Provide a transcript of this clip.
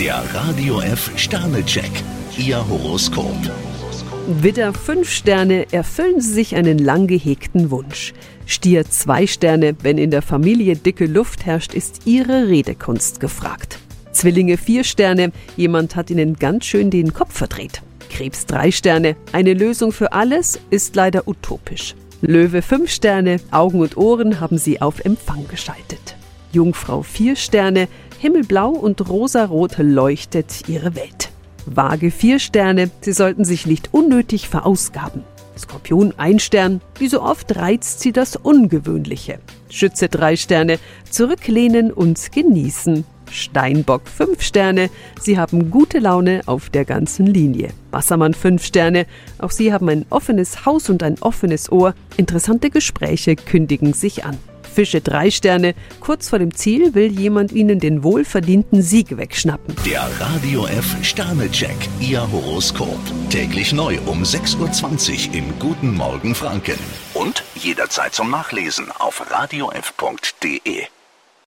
Der Radio F Sternecheck. Ihr Horoskop. Widder, fünf Sterne, erfüllen Sie sich einen lang gehegten Wunsch. Stier, zwei Sterne, wenn in der Familie dicke Luft herrscht, ist Ihre Redekunst gefragt. Zwillinge, vier Sterne, jemand hat Ihnen ganz schön den Kopf verdreht. Krebs, drei Sterne, eine Lösung für alles ist leider utopisch. Löwe, fünf Sterne, Augen und Ohren haben Sie auf Empfang geschaltet. Jungfrau, vier Sterne, himmelblau und rosarot leuchtet Ihre Welt. Waage, vier Sterne, Sie sollten sich nicht unnötig verausgaben. Skorpion ein Stern, wie so oft reizt sie das Ungewöhnliche. Schütze drei Sterne, zurücklehnen und genießen. Steinbock fünf Sterne, Sie haben gute Laune auf der ganzen Linie. Wassermann fünf Sterne, auch Sie haben ein offenes Haus und ein offenes Ohr. Interessante Gespräche kündigen sich an. Fische drei Sterne, kurz vor dem Ziel will jemand Ihnen den wohlverdienten Sieg wegschnappen. Der Radio F Sternecheck. Ihr Horoskop. Täglich neu um 6.20 Uhr im Guten Morgen Franken. Und jederzeit zum Nachlesen auf radiof.de.